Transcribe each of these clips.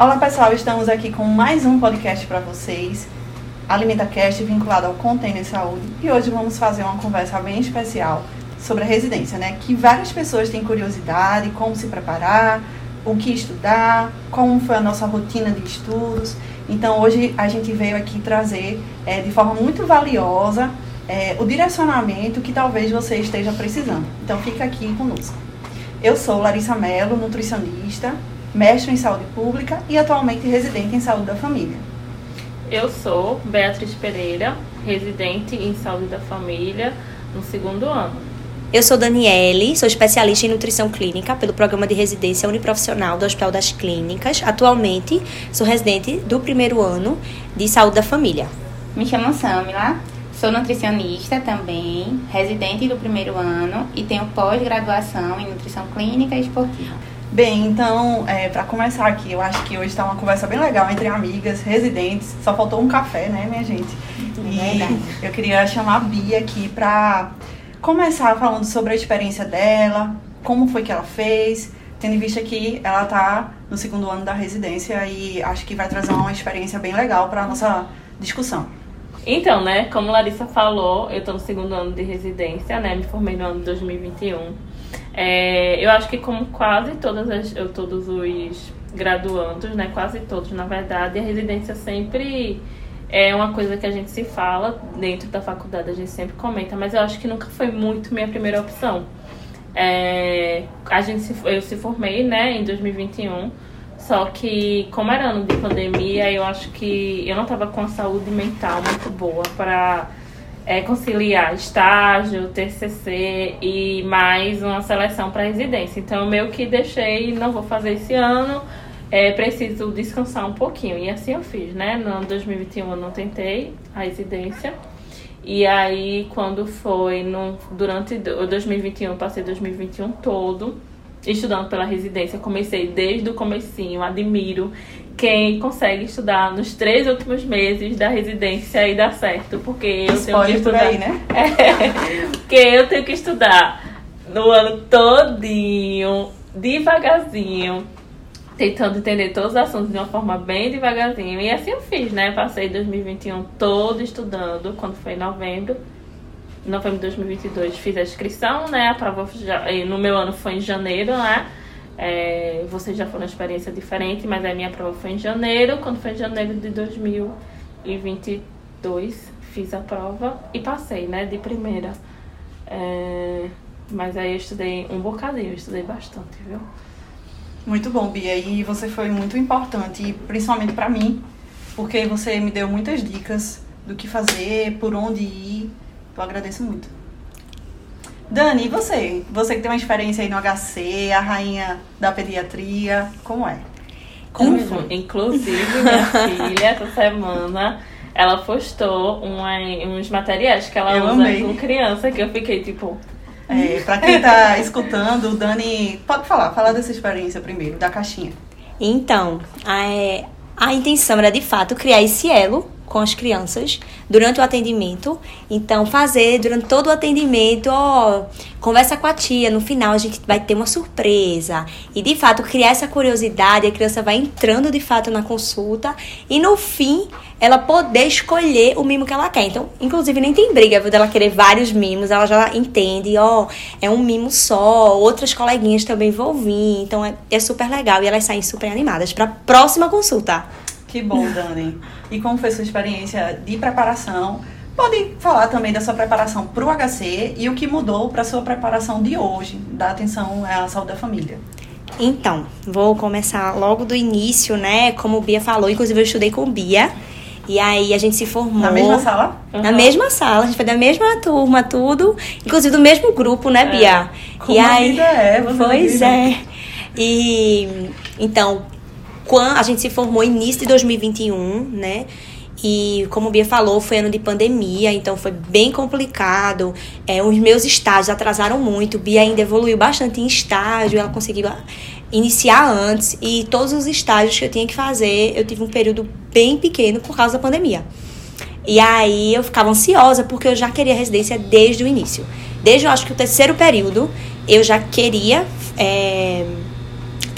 Olá pessoal, estamos aqui com mais um podcast para vocês, AlimentaCast, vinculado ao Container Saúde. E hoje vamos fazer uma conversa bem especial sobre a residência, né? Que várias pessoas têm curiosidade, como se preparar, o que estudar, como foi a nossa rotina de estudos. Então hoje a gente veio aqui trazer é, de forma muito valiosa é, o direcionamento que talvez você esteja precisando. Então fica aqui conosco. Eu sou Larissa Mello, nutricionista, mestre em saúde pública e atualmente residente em saúde da família. Eu sou Beatriz Pereira, residente em saúde da família no segundo ano. Eu sou Daniele, sou especialista em nutrição clínica pelo programa de residência uniprofissional do Hospital das Clínicas. Atualmente, sou residente do primeiro ano de saúde da família. Me chamo Samila, sou nutricionista também, residente do primeiro ano e tenho pós-graduação em nutrição clínica e esportiva. Bem, então, é, para começar aqui, eu acho que hoje está uma conversa bem legal entre amigas, residentes. Só faltou um café, né, minha gente? E Verdade. eu queria chamar a Bia aqui para começar falando sobre a experiência dela, como foi que ela fez, tendo em vista que ela está no segundo ano da residência e acho que vai trazer uma experiência bem legal para nossa discussão. Então, né, como Larissa falou, eu estou no segundo ano de residência, né, me formei no ano de 2021. É, eu acho que como quase todas as, todos os graduandos, né, quase todos, na verdade, a residência sempre é uma coisa que a gente se fala dentro da faculdade, a gente sempre comenta, mas eu acho que nunca foi muito minha primeira opção. É, a gente se, eu se formei, né, em 2021, só que como era ano de pandemia, eu acho que eu não estava com a saúde mental muito boa para é, conciliar estágio, TCC e mais uma seleção para residência. Então, meio que deixei, não vou fazer esse ano, é, preciso descansar um pouquinho. E assim eu fiz, né? No ano 2021 eu não tentei a residência. E aí, quando foi no, durante o 2021, eu passei 2021 todo estudando pela residência. Comecei desde o comecinho, admiro quem consegue estudar nos três últimos meses da residência e dá certo, porque eu tenho que Spoiler estudar. aí, né? É, porque eu tenho que estudar no ano todinho, devagarzinho, tentando entender todos os assuntos de uma forma bem devagarzinho. E assim eu fiz, né? Passei 2021 todo estudando, quando foi em novembro. Em novembro de 2022 fiz a inscrição, né? A prova já, no meu ano foi em janeiro, né? É, vocês já foram uma experiência diferente, mas a minha prova foi em janeiro. Quando foi em janeiro de 2022, fiz a prova e passei, né? De primeira. É, mas aí eu estudei um bocadinho, eu estudei bastante, viu? Muito bom, Bia. E você foi muito importante, principalmente para mim, porque você me deu muitas dicas do que fazer, por onde ir. Eu agradeço muito. Dani, e você? Você que tem uma experiência aí no HC, a rainha da pediatria, como é? Como? Inclusive, minha filha, essa semana, ela postou uma- uns materiais que ela Eu usa amei. com criança, que eu fiquei tipo, É, pra quem tá escutando, Dani, pode falar, fala dessa experiência primeiro, da caixinha. Então, a, é, a intenção era de fato criar esse elo com as crianças durante o atendimento. Então, fazer durante todo o atendimento, ó, conversa com a tia, no final a gente vai ter uma surpresa. E de fato, criar essa curiosidade, a criança vai entrando de fato na consulta e no fim ela poder escolher o mimo que ela quer. Então, inclusive, nem tem briga viu, dela querer vários mimos, ela já entende, ó, é um mimo só, outras coleguinhas também vão vir. Então, é, é super legal e elas saem super animadas para a próxima consulta. Que bom, Dani. E como foi sua experiência de preparação? Pode falar também da sua preparação para o HC e o que mudou para sua preparação de hoje, da atenção à saúde da família. Então, vou começar logo do início, né? Como o Bia falou, inclusive eu estudei com o Bia. E aí a gente se formou. Na mesma sala? Na mesma sala, a gente foi da mesma turma, tudo. Inclusive do mesmo grupo, né, Bia? Como e a aí, vida é, você Pois é. E então, quando a gente se formou início de 2021, né? E como a Bia falou, foi ano de pandemia, então foi bem complicado. É, os meus estágios atrasaram muito. Bia ainda evoluiu bastante em estágio, ela conseguiu ah, iniciar antes. E todos os estágios que eu tinha que fazer, eu tive um período bem pequeno por causa da pandemia. E aí eu ficava ansiosa porque eu já queria residência desde o início. Desde eu acho que o terceiro período, eu já queria é,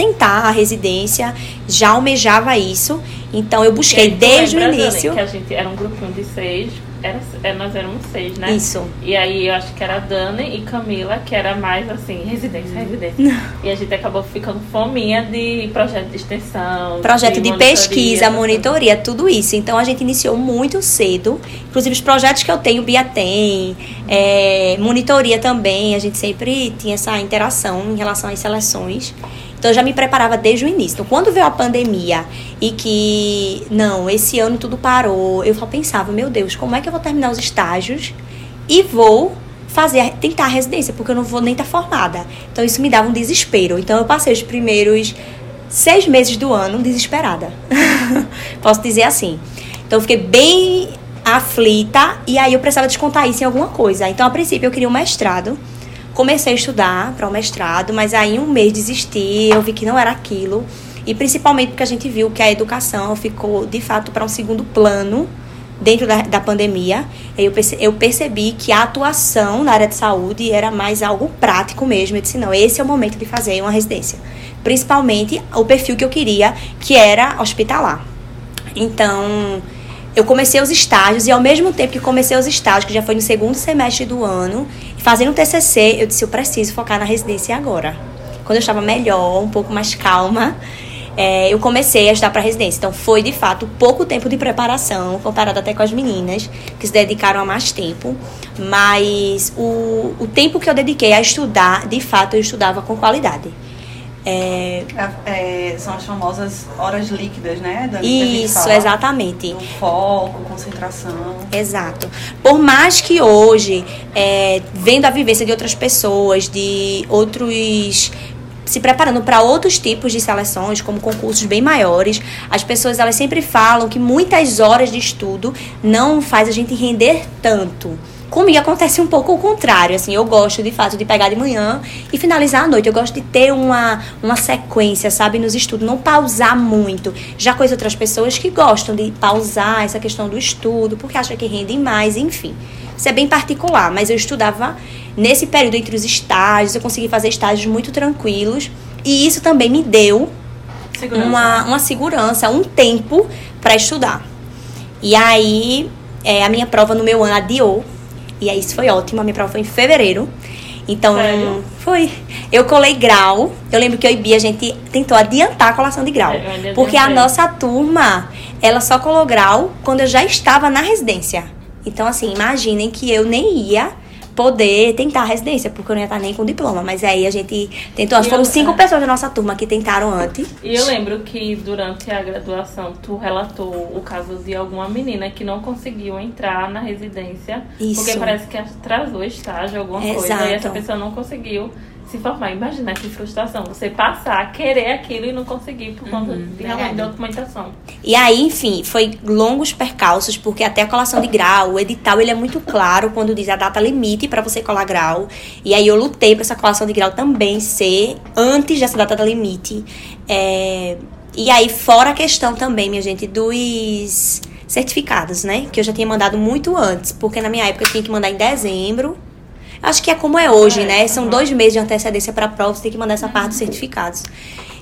tentar a residência, já almejava isso. Então eu busquei aí, desde o lembra, início. que a gente era um grupinho de seis. Era, é, nós éramos seis, né? Isso. E aí eu acho que era a Dani e Camila, que era mais assim, residência, residência. E a gente acabou ficando fominha de projeto de extensão. Projeto de, monitoria, pesquisa, essas monitoria, tudo isso. Então a gente iniciou muito cedo. Inclusive os projetos que eu tenho, Bia tem, é, monitoria também. A gente sempre tinha essa interação em relação às seleções. Então eu já me preparava desde o início. Então quando veio a pandemia e que, não, esse ano tudo parou, eu só pensava, meu Deus, como é que eu vou terminar os estágios e vou fazer, tentar a residência, porque eu não vou nem estar formada. Então isso me dava um desespero. Então eu passei os primeiros seis meses do ano desesperada. Posso dizer assim. Então eu fiquei bem aflita e aí eu precisava descontar isso em alguma coisa. Então a princípio eu queria um mestrado. Comecei a estudar para o mestrado, mas aí um mês desisti, eu vi que não era aquilo. E principalmente porque a gente viu que a educação ficou de fato para um segundo plano dentro da, da pandemia. Eu, eu percebi que a atuação na área de saúde era mais algo prático mesmo. Eu disse, não, esse é o momento de fazer uma residência. Principalmente o perfil que eu queria, que era hospitalar. Então, eu comecei os estágios e ao mesmo tempo que comecei os estágios, que já foi no segundo semestre do ano, fazendo o TCC, eu disse, eu preciso focar na residência agora. Quando eu estava melhor, um pouco mais calma, é, eu comecei a estudar para residência. Então, foi de fato pouco tempo de preparação, comparado até com as meninas, que se dedicaram a mais tempo. Mas o, o tempo que eu dediquei a estudar, de fato, eu estudava com qualidade. É, É, é, são as famosas horas líquidas, né? Dani, que a gente isso, fala. exatamente. Foco, concentração. Exato. Por mais que hoje, é, vendo a vivência de outras pessoas, de outros se preparando para outros tipos de seleções, como concursos bem maiores, as pessoas elas sempre falam que muitas horas de estudo não faz a gente render tanto. Comigo acontece um pouco o contrário, assim, eu gosto de fato de pegar de manhã e finalizar à noite. Eu gosto de ter uma, uma sequência, sabe, nos estudos, não pausar muito. Já conheço outras pessoas que gostam de pausar essa questão do estudo, porque acham que rendem mais, enfim. Isso é bem particular, mas eu estudava nesse período entre os estágios, eu consegui fazer estágios muito tranquilos e isso também me deu Segurança. uma, uma segurança, um tempo para estudar. E aí, é, a minha prova no meu ano adiou. E aí, isso foi ótimo. A minha prova foi em fevereiro. Então, Sério? foi. Eu colei grau. Eu lembro que eu e Bia, a gente tentou adiantar a colação de grau. É, porque a nossa turma, ela só colou grau quando eu já estava na residência. Então, assim, imaginem que eu nem ia poder tentar a residência, porque eu não ia estar nem com diploma. Mas aí a gente tentou. E Foram cinco pessoas da nossa turma que tentaram antes. E eu lembro que durante a graduação tu relatou o caso de alguma menina que não conseguiu entrar na residência Isso. porque parece que atrasou estágio, alguma coisa, Exato. e essa pessoa não conseguiu se formar. Imagina que frustração, você passar, querer aquilo e não conseguir por conta de realmente da documentação. E aí, enfim, foi longos percalços, porque até a colação de grau, o edital, ele é muito claro quando diz a data limite para você colar grau. E aí eu lutei para essa colação de grau também ser antes dessa data da limite. É, E aí, fora a questão também, minha gente, dos certificados, né? Que eu já tinha mandado muito antes, porque na minha época eu tinha que mandar em dezembro. Acho que é como é hoje, É, né? São aham. dois meses de antecedência para a prova, você tem que mandar essa parte dos certificados.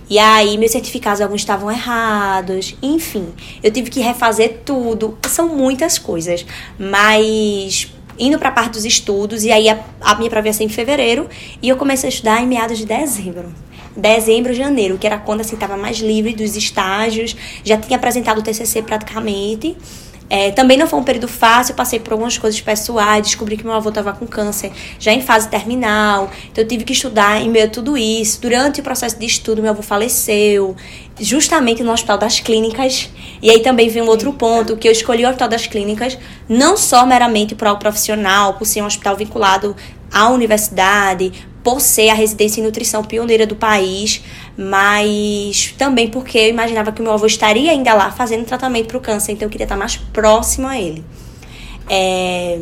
E aí, meus certificados, alguns estavam errados. Enfim, eu tive que refazer tudo. São muitas coisas. Mas, indo para a parte dos estudos, e aí a, a minha prova ia ser em fevereiro, e eu comecei a estudar em meados de dezembro. Dezembro, janeiro, que era quando assim estava mais livre dos estágios, já tinha apresentado o TCC praticamente. É, também não foi um período fácil, eu passei por algumas coisas pessoais, descobri que meu avô estava com câncer já em fase terminal, então eu tive que estudar em meio a tudo isso. Durante o processo de estudo, meu avô faleceu, justamente no Hospital das Clínicas. E aí também vem um outro ponto, que eu escolhi o Hospital das Clínicas não só meramente por algo profissional, por ser um hospital vinculado à universidade, por ser a residência em nutrição pioneira do país, mas também porque eu imaginava que meu avô estaria ainda lá fazendo tratamento para o câncer, então eu queria estar mais próximo a ele. É...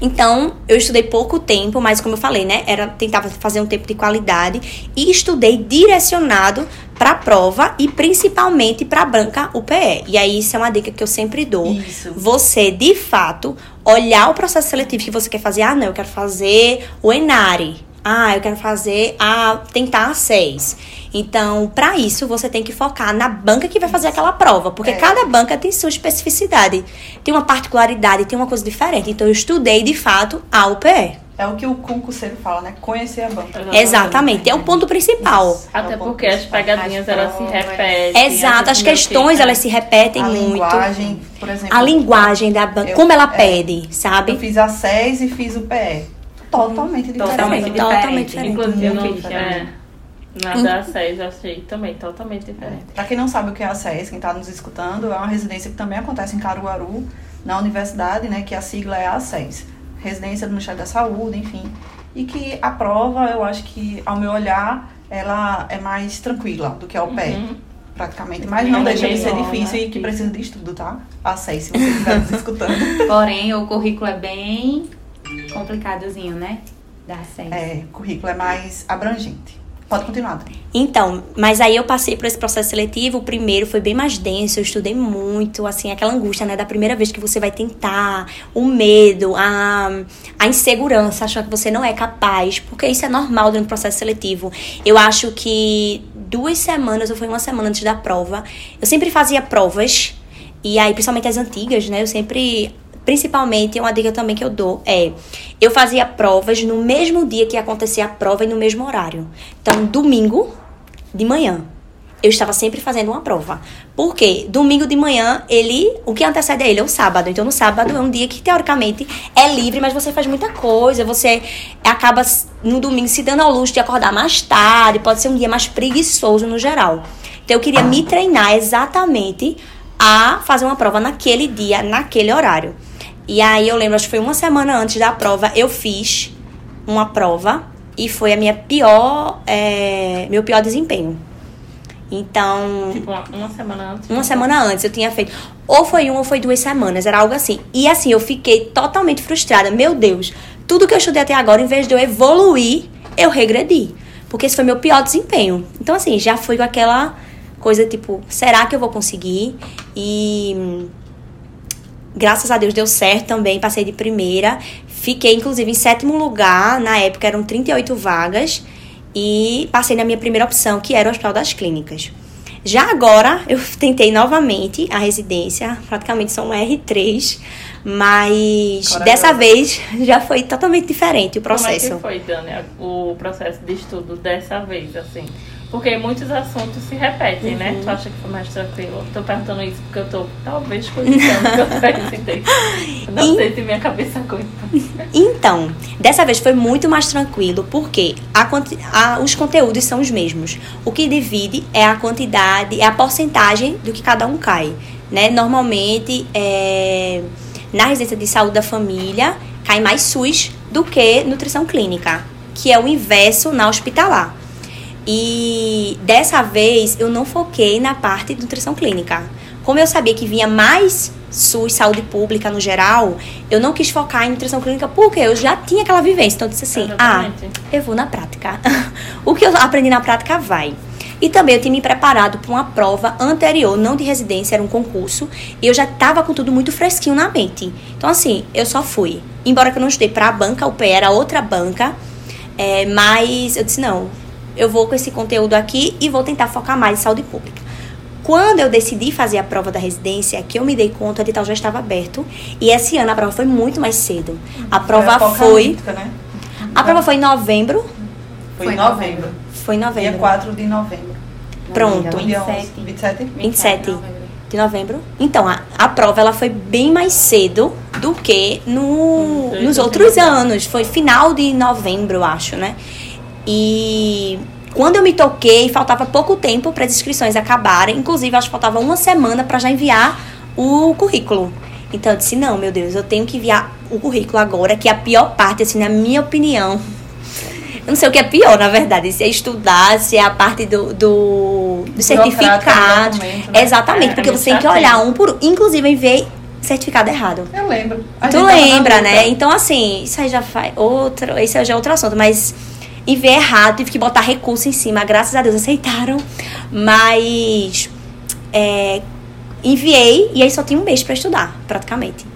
Então, eu estudei pouco tempo, mas como eu falei, né, era tentava fazer um tempo de qualidade e estudei direcionado para a prova e principalmente para a banca UPE. E aí isso é uma dica que eu sempre dou. Isso. Você, de fato, olhar o processo seletivo que você quer fazer. Ah, não, eu quero fazer o ENARE ah, eu quero fazer a tentar a 6. Então, para isso, você tem que focar na banca que vai fazer aquela prova, porque É. cada banca tem sua especificidade, tem uma particularidade, tem uma coisa diferente. Então, eu estudei de fato a UPE. É o que o concurseiro fala, né? Conhecer a banca. Exatamente, é o ponto principal. Isso. Até É o ponto porque as principal. pegadinhas As elas se repetem. Exato, as questões elas se repetem A muito. linguagem, por exemplo. A linguagem da banca, Eu- como ela é. pede, Eu sabe? fiz a SES e fiz o PE. Totalmente diferente. Totalmente, totalmente diferente. Inclusive, eu não, Muito é, na da 6 eu achei também totalmente diferente. Para quem não sabe o que é a SES, quem está nos escutando, é uma residência que também acontece em Caruaru, na universidade, né? Que a sigla é a SES. Residência do Ministério da Saúde, enfim. E que a prova, eu acho que, ao meu olhar, ela é mais tranquila do que a UPE. Uhum. Praticamente, mas não É deixa de ser difícil né? e que precisa de estudo, tá? A SES, se você estiver nos escutando. Porém, o currículo é bem complicadozinho, né? Da SES. É, o currículo é mais abrangente. Pode continuar. Então, mas aí eu passei por esse processo seletivo. O primeiro foi bem mais denso, eu estudei muito, assim, aquela angústia, né, da primeira vez que você vai tentar, o medo, a, a insegurança, achar que você não é capaz, porque isso é normal durante o processo seletivo. Eu acho que duas semanas, ou foi uma semana antes da prova, eu sempre fazia provas, e aí, principalmente as antigas, né, eu sempre Principalmente, uma dica também que eu dou é: eu fazia provas no mesmo dia que ia acontecer a prova e no mesmo horário. Então, domingo de manhã, eu estava sempre fazendo uma prova. Por quê? Domingo de manhã, ele, o que antecede a ele é o sábado. Então, no sábado é um dia que teoricamente é livre, mas você faz muita coisa. Você acaba no domingo se dando ao luxo de acordar mais tarde, pode ser um dia mais preguiçoso no geral. Então, eu queria me treinar exatamente a fazer uma prova naquele dia, naquele horário. E aí eu lembro, acho que foi uma semana antes da prova, eu fiz uma prova e foi a minha pior, é, meu pior desempenho. Então, Tipo, uma, uma semana antes. uma semana antes eu tinha feito, ou foi uma ou foi duas semanas, era algo assim. E assim, eu fiquei totalmente frustrada. Meu Deus, tudo que eu estudei até agora, em vez de eu evoluir, eu regredi. Porque esse foi meu pior desempenho. Então, assim, já foi com aquela coisa tipo, será que eu vou conseguir? E graças a Deus deu certo também, passei de primeira. Fiquei, inclusive, em sétimo lugar. Na época eram 38 vagas. E passei na minha primeira opção, que era o Hospital das Clínicas. Já agora, eu tentei novamente a residência, praticamente são um R3, mas Corajosa. dessa vez já foi totalmente diferente o Como é processo. que foi, Dani, o processo de estudo dessa vez, assim? Porque muitos assuntos se repetem, né? Uhum. Tu acha que foi mais tranquilo? Tô perguntando isso porque eu tô, talvez, cogitando que eu residei. Não E- sei se minha cabeça aguenta. Então, dessa vez foi muito mais tranquilo, porque a a- os conteúdos são os mesmos. O que divide é a quantidade, é a porcentagem do que cada um cai. Né? Normalmente, é, na residência de saúde da família, cai mais SUS do que nutrição clínica, que é o inverso na hospitalar. E dessa vez eu não foquei na parte de nutrição clínica. Como eu sabia que vinha mais SUS, saúde pública no geral, eu não quis focar em nutrição clínica porque eu já tinha aquela vivência. Então eu disse assim: ah, Exatamente. eu vou na prática. o que eu aprendi na prática vai. E também eu tinha me preparado para uma prova anterior, não de residência, era um concurso, e eu já estava com tudo muito fresquinho na mente. Então, assim, eu só fui. Embora que eu não estudei para a banca, o P era outra banca, é, mas eu disse: não, eu vou com esse conteúdo aqui e vou tentar focar mais em saúde pública. Quando eu decidi fazer a prova da residência, que eu me dei conta, o edital já estava aberto. E esse ano a prova foi muito mais cedo. A prova foi. apocalíptica, Né? A prova foi em novembro. Foi, Foi em em novembro. Foi em Dia novembro. 4 de novembro. Pronto. Dia 27. 11, 27? 27. de novembro. De novembro. Então, a, a prova ela foi bem mais cedo do que no, Hum, nos foi outros anos. Foi final de novembro, eu acho, né? E quando eu me toquei, faltava pouco tempo para as inscrições acabarem. Inclusive, acho que faltava uma semana para já enviar o currículo. Então eu disse, não, meu Deus, eu tenho que enviar o currículo agora, que é a pior parte, assim, na minha opinião. Eu não sei o que é pior, na verdade, se é estudar, se é a parte do, do, do certificado. documento, né? Exatamente, É, porque você tem que olhar um por um. Inclusive, eu enviei certificado errado. Eu lembro. Tu lembra, né? Então, assim, isso aí já faz outro. Isso aí já é outro assunto, mas enviei errado, tive que botar recurso em cima. Graças a Deus aceitaram. Mas é, enviei e aí só tinha um mês pra estudar, praticamente.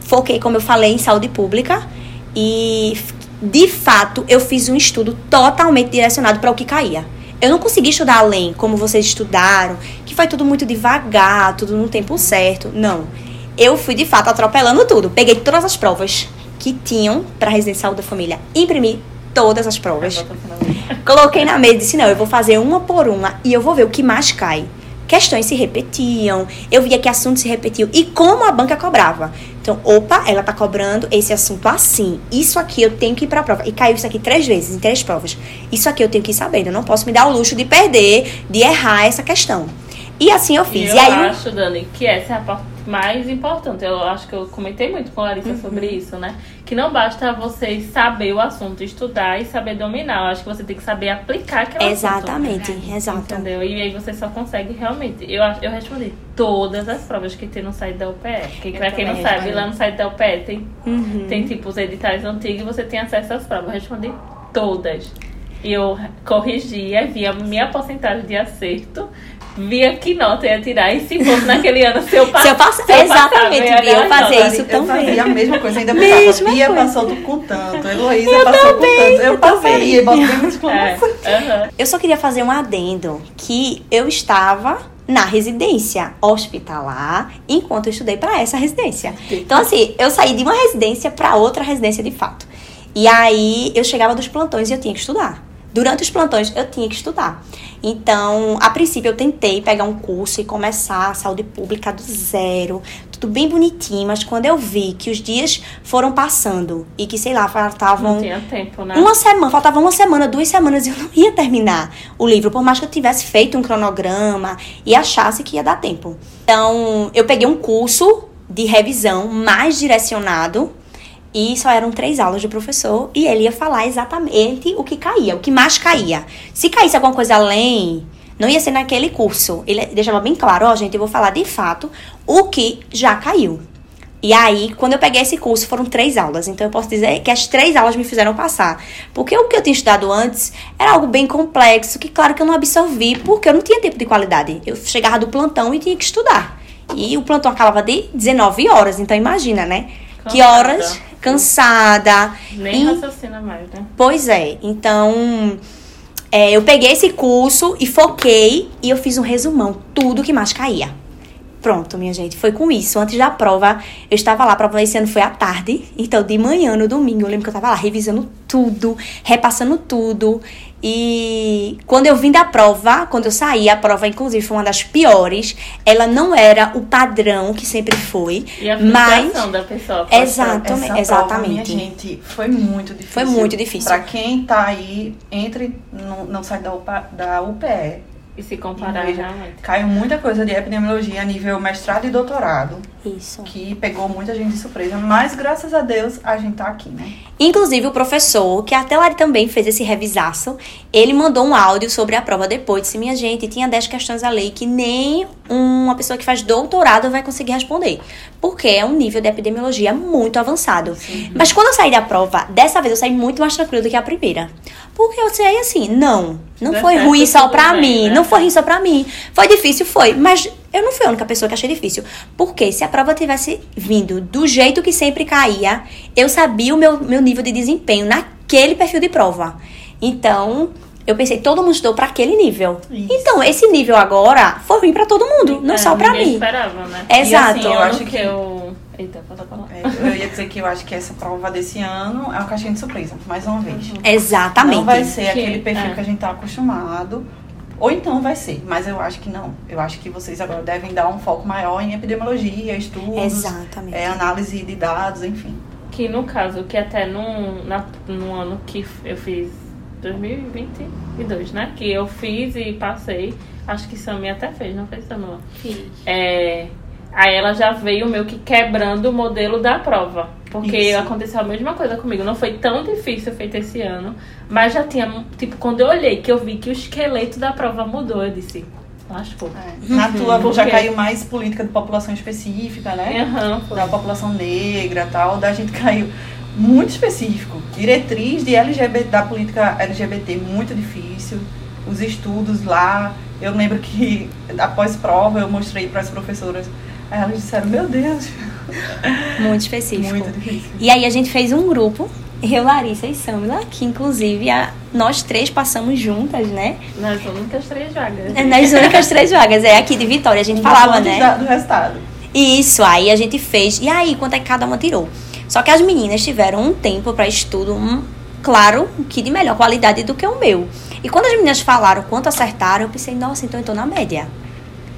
Foquei, como eu falei, em saúde pública e de fato eu fiz um estudo totalmente direcionado para o que caía. Eu não consegui estudar além, como vocês estudaram, que foi tudo muito devagar, tudo no tempo certo. Não. Eu fui de fato atropelando tudo. Peguei todas as provas que tinham para de saúde da família, imprimi todas as provas. Coloquei na mesa e disse: não, eu vou fazer uma por uma e eu vou ver o que mais cai. Questões se repetiam, eu via que assuntos se repetiam e como a banca cobrava. Então, opa, ela tá cobrando esse assunto assim. Isso aqui eu tenho que ir pra prova. E caiu isso aqui três vezes, em três provas. Isso aqui eu tenho que ir sabendo. Eu não posso me dar o luxo de perder, de errar essa questão. E assim eu E fiz. eu E, aí, um acho, Dani, que essa é a parte mais importante. Eu acho que eu comentei muito com a Larissa Uhum. sobre isso, né? Que não basta você saber o assunto, estudar e saber dominar. Eu acho que você tem que saber aplicar assunto. exatamente, exato. Entendeu? E aí você só consegue realmente. Eu, eu respondi todas as provas que tem no site da UPE. Que pra quem não também sabe, respondi. lá no site da UPE tem, Uhum. tem tipo os editais antigos e você tem acesso às provas. Eu respondi todas. E eu corrigia, via minha porcentagem de acerto, via que nota eu ia tirar. E se fosse naquele ano, se eu, pass... Se eu passo- se eu exatamente, passava, eu fazia isso Eu também. fazia a mesma coisa, ainda Mesma botava. Bia passou do- com tanto, Heloísa passou com tanto. Eu passaria, botei É, aham. Eu só queria fazer um adendo que eu estava na residência hospitalar enquanto eu estudei para essa residência. Então assim, eu saí de uma residência para outra residência de fato. E aí eu chegava dos plantões e eu tinha que estudar. Durante os plantões eu tinha que estudar. Então, a princípio eu tentei pegar um curso e começar a saúde pública do zero, tudo bem bonitinho, mas quando eu vi que os dias foram passando e que, sei lá, faltavam Não tinha tempo, né? uma semana, faltava uma semana, duas semanas e eu não ia terminar o livro, por mais que eu tivesse feito um cronograma e achasse que ia dar tempo. Então, eu peguei um curso de revisão mais direcionado e só eram três aulas do professor e ele ia falar exatamente o que caía, o que mais caía. Se caísse alguma coisa além, não ia ser naquele curso. Ele deixava bem claro, ó, gente, eu vou falar de fato o que já caiu. E aí, quando eu peguei esse curso, foram três aulas. Então, eu posso dizer que as três aulas me fizeram passar. Porque o que eu tinha estudado antes era algo bem complexo, que claro que eu não absorvi, porque eu não tinha tempo de qualidade. Eu chegava do plantão e tinha que estudar. E o plantão acabava de 19 horas, então imagina, né? Que Cansada. horas cansada. Nem E- raciocina mais, né? Pois é, então é, eu peguei esse curso e foquei e eu fiz um resumão, tudo que mais caía. Pronto, minha gente, foi com isso. Antes da prova, eu estava lá, a prova esse ano foi à tarde, então de manhã, no domingo, eu lembro que eu estava lá revisando tudo, repassando tudo. E quando eu vim da prova, quando eu saí, a prova inclusive foi uma das piores. Ela não era o padrão que sempre foi, E a mas frustração da pessoa. Exato. Essa Exatamente. Prova, minha gente, foi muito difícil. Foi muito difícil. Pra quem tá aí, entre no, no site da, UPA, da UPE. E se comparar Veja, realmente. Caiu muita coisa de epidemiologia a nível mestrado e doutorado, isso. que pegou muita gente de surpresa, mas graças a Deus a gente tá aqui, né? Inclusive, o professor, que até lá também fez esse revisaço, ele mandou um áudio sobre a prova depois. Disse: Minha gente, tinha 10 questões a lei que nem uma pessoa que faz doutorado vai conseguir responder. Porque é um nível de epidemiologia muito avançado. Mas quando eu saí da prova, dessa vez eu saí muito mais tranquila do que a primeira. Porque eu saí assim: não, não foi certo, ruim só pra bem, mim. né? Não foi ruim só pra mim. Foi difícil, foi. Mas eu não fui a única pessoa que achei difícil. Porque se a prova tivesse vindo do jeito que sempre caía, eu sabia o meu, meu nível de desempenho naquele perfil de prova. Então, eu pensei, todo mundo estudou pra aquele nível. Isso. Então, esse nível agora foi ruim pra todo mundo, não É, só pra ninguém mim. esperava, né? Exato. E assim, eu acho que eu. Eita, pode falar. É, eu ia dizer que eu acho que essa prova desse ano é uma caixinha de surpresa, mais uma vez. Exatamente. Não vai ser Que- aquele perfil é. que a gente tá acostumado. Ou então vai ser, mas eu acho que não. Eu acho que vocês agora devem dar um foco maior em epidemiologia, estudos, Exatamente. é, análise de dados, enfim. Que no caso, que até no, na, no ano que eu fiz 2022, né? Que eu fiz e passei. Acho que Sammy até fez, não fez Samila? Fiz. É, aí ela já veio meio que quebrando o modelo da prova. Porque Isso. aconteceu a mesma coisa comigo. Não foi tão difícil feito esse ano. Mas já tinha, tipo, quando eu olhei que eu vi que o esqueleto da prova mudou, eu disse, lascou. É. Na tua já caiu mais política de população específica, né? Aham, foi. Da população negra e tal. Da gente caiu muito específico. Diretriz de LGBT, da política LGBT muito difícil. Os estudos lá. Eu lembro que após prova eu mostrei para as professoras. Aí elas disseram, meu Deus, Muito específico. muito difícil. E aí a gente fez um grupo, eu, Larissa e Samila, que inclusive a, nós três passamos juntas, né? Nas únicas três vagas. É Nas únicas três vagas, é aqui de Vitória, a gente falava, né? da- do resultado. Isso, aí a gente fez. E aí, quanto é que cada uma tirou? Só que as meninas tiveram um tempo para estudo, um, claro, que de melhor qualidade do que o meu. E quando as meninas falaram quanto acertaram, eu pensei, nossa, então eu tô na média.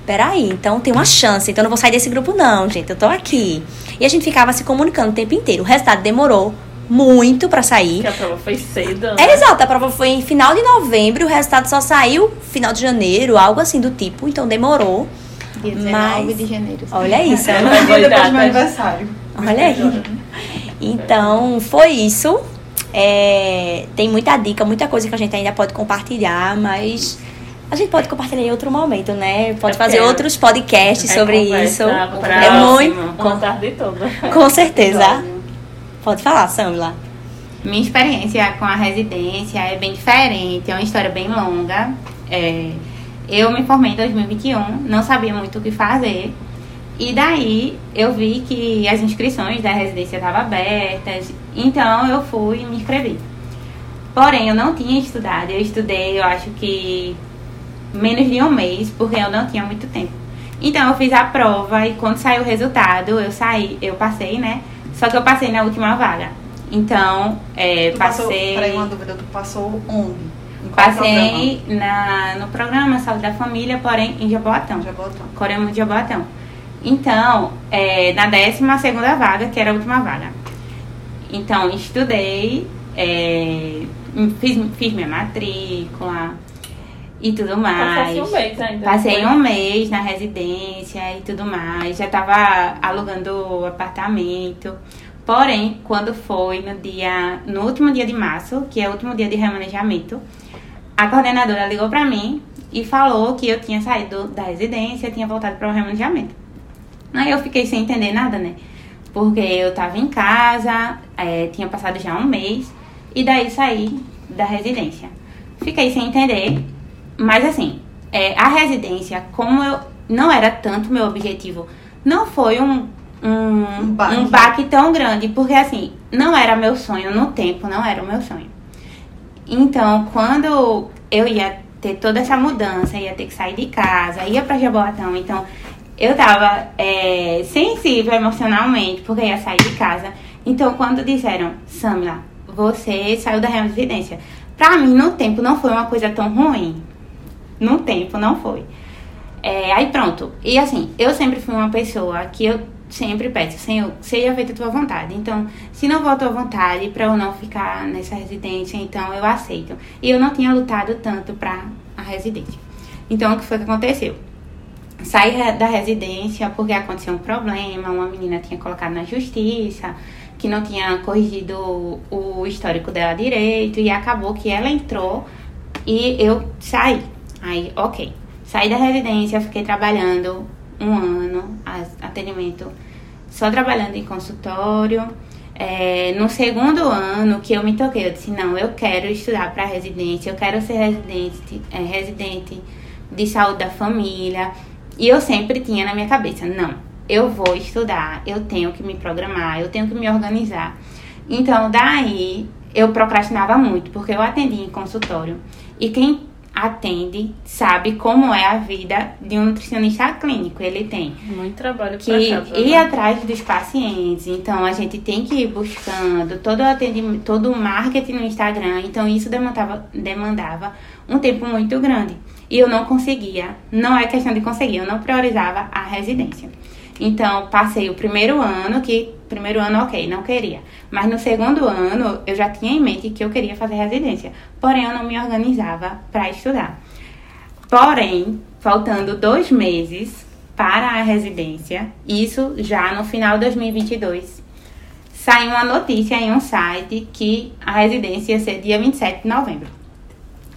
Peraí, então tem uma chance, então eu não vou sair desse grupo, não, gente. Eu tô aqui. E a gente ficava se comunicando o tempo inteiro. O resultado demorou muito para sair. Que a prova foi cedo. né? É exato, a prova foi em final de novembro, o resultado só saiu final de janeiro, algo assim do tipo, então demorou. Dia 19 Mas- de janeiro. Olha isso, É, né? um Foi depois do meu aniversário. Olha aí. Então, foi isso. É, tem muita dica, muita coisa que a gente ainda pode compartilhar, mas a gente pode compartilhar em outro momento, né? Pode É fazer outros podcasts É sobre isso. pra- É muito. Com a tarde toda. Com certeza. Pode falar, Samila. Minha experiência com a residência é bem diferente, é uma história bem longa. É, eu me formei em 2021, não sabia muito o que fazer. E daí eu vi que as inscrições da residência estavam abertas, então eu fui e me inscrevi. Porém, eu não tinha estudado, eu estudei, eu acho que menos de um mês, porque eu não tinha muito tempo. Então eu fiz a prova e quando saiu o resultado, eu saí, eu passei, né? Só que eu passei na última vaga. Então, é, Tu passou, passei. peraí, uma dúvida, tu passou onde? Passei na, no programa Saúde da Família, porém em Jaboatão. programa? Botou. Coremos de Jaboatão. Então, é, na 12 vaga, que era a última vaga. Então, estudei, é, fiz, fiz minha matrícula e tudo mais. Passasse um mês ainda. Passei um mês na residência e tudo mais. Já tava alugando apartamento. Porém, quando foi no dia, no último dia de março, que é o último dia de remanejamento, a coordenadora ligou pra mim e falou que eu tinha saído da residência tinha voltado para o remanejamento. Aí eu fiquei sem entender nada, né? Porque eu tava em casa, é, tinha passado já um mês, e daí saí da residência. Fiquei sem entender, mas assim, é, a residência, como eu não era tanto meu objetivo, não foi um, um, Um baque. um baque tão grande, porque assim, não era meu sonho no tempo, não era o meu sonho. Então, quando eu ia ter toda essa mudança, ia ter que sair de casa, ia pra Jaboatão, então eu tava é, sensível emocionalmente, porque ia sair de casa. Então, quando disseram, Samila, você saiu da residência, pra mim, no tempo, não foi uma coisa tão ruim. No tempo, não foi. É, aí pronto. E assim, eu sempre fui uma pessoa que eu sempre peço, Senhor, seja feita a tua vontade. Então, se não for a tua vontade pra eu não ficar nessa residência, então eu aceito. E eu não tinha lutado tanto pra a residência. Então, o que foi que aconteceu? Saí re- da residência porque aconteceu um problema, uma menina tinha colocado na justiça, que não tinha corrigido o, histórico dela direito, e acabou que ela entrou e eu saí. Aí, ok. Saí da residência, fiquei trabalhando um ano, atendimento, só trabalhando em consultório. É, no segundo ano que eu me toquei, eu disse, não, eu quero estudar para residência, eu quero ser residente, é, residente de saúde da família. E eu sempre tinha na minha cabeça, não, eu vou estudar, eu tenho que me programar, eu tenho que me organizar. Então, daí, eu procrastinava muito, porque eu atendia em consultório. E quem atende sabe como é a vida de um nutricionista clínico. Ele tem Muito trabalho que casa, ir né? atrás dos pacientes. Então a gente tem que ir buscando todo o atendimento, todo o marketing no Instagram. Então isso demandava, demandava um tempo muito grande. E eu não conseguia. Não é questão de conseguir, eu não priorizava a residência. Então passei o primeiro ano que primeiro ano ok, não queria. Mas no segundo ano eu já tinha em mente que eu queria fazer residência. Porém eu não me organizava para estudar. Porém, faltando dois meses para a residência, isso já no final de 2022, saiu uma notícia em um site que a residência ia ser dia 27 de novembro.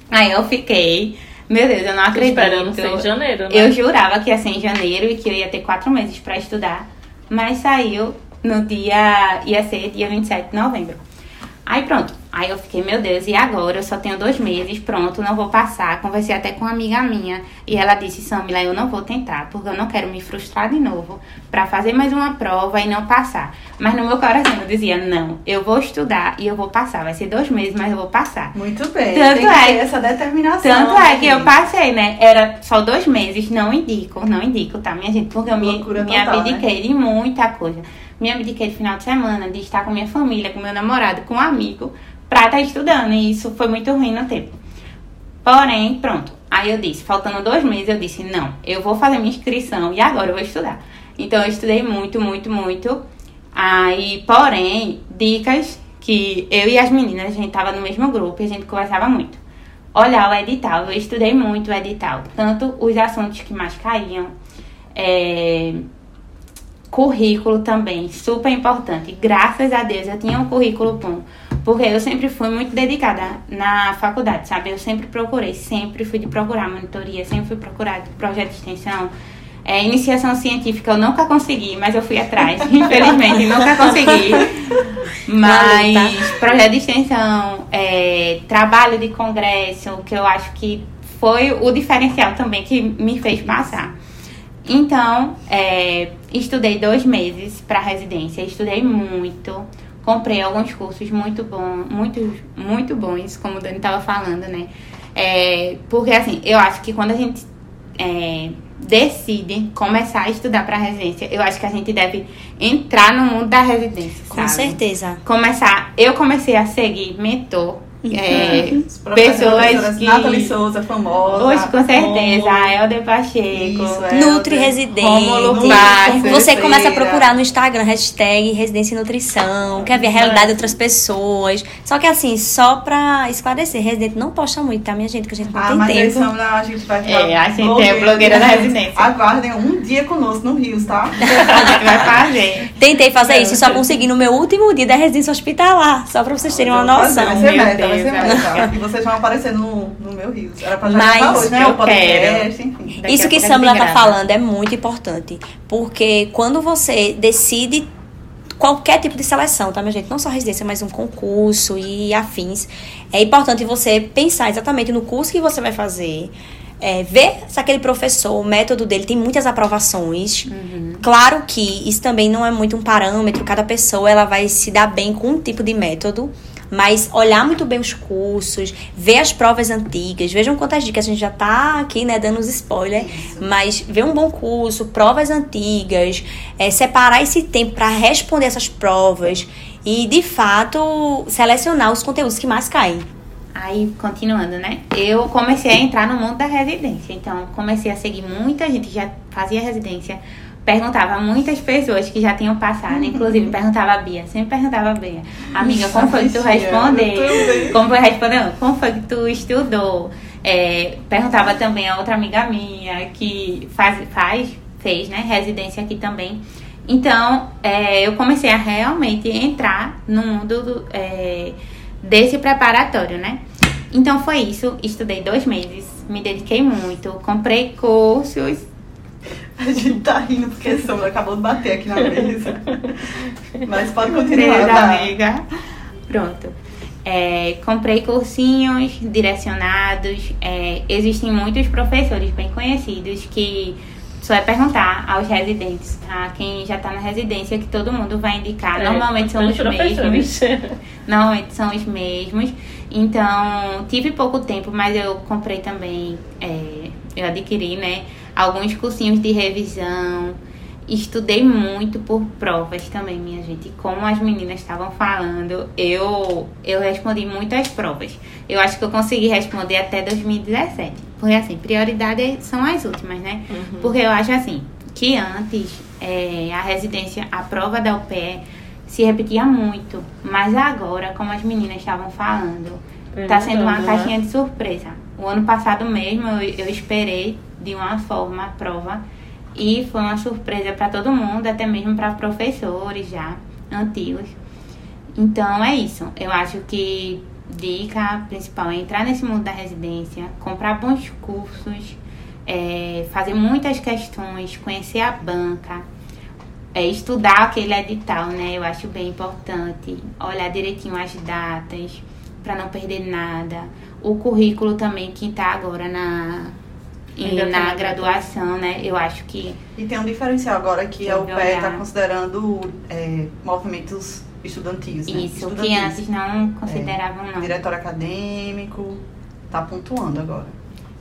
Aí eu fiquei, meu Deus, eu não acredito. Esperando ser em janeiro, né? Eu jurava que ia ser em janeiro e que eu ia ter quatro meses para estudar, mas saiu no dia, ia ser dia 27 de novembro. Aí pronto, aí eu fiquei, meu Deus, e agora? Eu só tenho dois meses, pronto, não vou passar. Conversei até com uma amiga minha e ela disse, Samila, eu não vou tentar, porque eu não quero me frustrar de novo para fazer mais uma prova e não passar. Mas no meu coração eu dizia, não, eu vou estudar e eu vou passar. Vai ser dois meses, mas eu vou passar. Muito bem. Tanto é- essa determinação. Tanto é que eu gente. passei, né? Era só dois meses, não indico, não indico, tá, minha gente? Porque eu me, Loucura me total, abdiquei de muita coisa. Me abdiquei de final de semana, de estar com minha família, com meu namorado, com um amigo, pra estar estudando. E isso foi muito ruim no tempo. Porém, pronto. Aí eu disse, faltando dois meses, eu disse, não, eu vou fazer minha inscrição e agora eu vou estudar. Então eu estudei muito, muito, muito. Aí, porém, dicas que eu e as meninas, a gente tava no mesmo grupo e a gente conversava muito. Olhar o edital, eu estudei muito o edital. Tanto os assuntos que mais caíam, é, currículo também, super importante. Graças a Deus eu tinha um currículo bom. Porque eu sempre fui muito dedicada na faculdade, sabe? Eu sempre procurei, sempre fui de procurar monitoria, sempre fui procurar projeto de extensão. É, iniciação científica eu nunca consegui, mas eu fui atrás. Infelizmente, nunca consegui. Mas projeto de extensão, é, trabalho de congresso, que eu acho que foi o diferencial também que me fez passar. Então, é, estudei dois meses para residência, estudei muito, comprei alguns cursos muito bons, muito, muito bons, como o Dani estava falando, né? É, porque assim, eu acho que quando a gente é, decide começar a estudar para residência, eu acho que a gente deve entrar no mundo da residência, Com sabe? certeza. Começar, eu comecei a seguir mentor, é, Os professores, pessoas que Nathalie Souza, famosa. Hoje, com certeza, Romulo. a Helder Pacheco. Isso, é. Nutri Helder. Residente. Bastos, Você começa a procurar no Instagram hashtag Residência e Nutrição, quer ver a realidade de outras pessoas. Só que assim, só pra esclarecer, Residente não posta muito, tá, minha gente? Que a gente não Ah, tem mas tempo. Samla, a gente vai É, a gente é blogueira da residência. Aguardem um dia conosco no Rios, tá? A gente vai fazer. Tentei fazer isso e só consegui no meu último dia da residência hospitalar, só pra vocês terem uma vou fazer, noção. Vai ser meta, meta. E vocês vão aparecer no, no meu Rios. Era pra já Mas hoje, né? eu O podcast, quero. enfim. Daqui Isso que Samla tá falando é muito importante. Porque quando você decide qualquer tipo de seleção, tá, minha gente? Não só residência, mas um concurso e afins. É importante você pensar exatamente no curso que você vai fazer. é, ver se aquele professor, o método dele tem muitas aprovações. Claro que isso também não é muito um parâmetro, cada pessoa ela vai se dar bem com um tipo de método. Mas olhar muito bem os cursos, ver as provas antigas, vejam quantas dicas a gente já tá aqui, né, dando os spoilers. Mas ver um bom curso, provas antigas, é, separar esse tempo para responder essas provas e, de fato, selecionar os conteúdos que mais caem. Aí, continuando, né? Eu comecei a entrar no mundo da residência. Então, comecei a seguir muita gente que já fazia residência. Perguntava a muitas pessoas que já tinham passado. Inclusive, perguntava a Bia. Sempre perguntava a Bia. Amiga, como foi que tu respondeu? Como foi respondeu? Como foi que tu estudou? É, perguntava também a outra amiga minha que faz, faz fez, né? Residência aqui também. Então, é, eu comecei a realmente entrar no mundo do, é, desse preparatório, né? Então foi isso, estudei dois meses, me dediquei muito, comprei cursos. A gente tá rindo porque a Samla acabou de bater aqui na mesa. Mas pode continuar, tá? amiga. Pronto. É, comprei cursinhos direcionados. é, existem muitos professores bem conhecidos que só é perguntar aos residentes, a quem já está na residência, que todo mundo vai indicar. É, Normalmente são os mesmos. Normalmente são os mesmos. Então, tive pouco tempo, mas eu comprei também, é, eu adquiri, né, alguns cursinhos de revisão. Estudei muito por provas também, minha gente. Como as meninas estavam falando, eu, eu respondi muitas provas. Eu acho que eu consegui responder até 2017. Porque, assim, prioridade são as últimas, né? Uhum. Porque eu acho, assim, que antes é, a residência, a prova da UPE se repetia muito. Mas agora, como as meninas estavam falando, está sendo uma né? caixinha de surpresa. O ano passado mesmo eu, eu esperei de uma forma a prova e foi uma surpresa para todo mundo, até mesmo para professores já antigos. Então é isso. Eu acho que dica principal é entrar nesse mundo da residência, comprar bons cursos, é, fazer muitas questões, conhecer a banca, é, estudar aquele edital, né? Eu acho bem importante. Olhar direitinho as datas para não perder nada. O currículo também que está agora na e na graduação, né? Eu acho que. E tem um diferencial agora que a UPE está considerando é, movimentos estudantis. Né? Isso, estudantis. que antes não consideravam, é, não. Diretor acadêmico, está pontuando agora.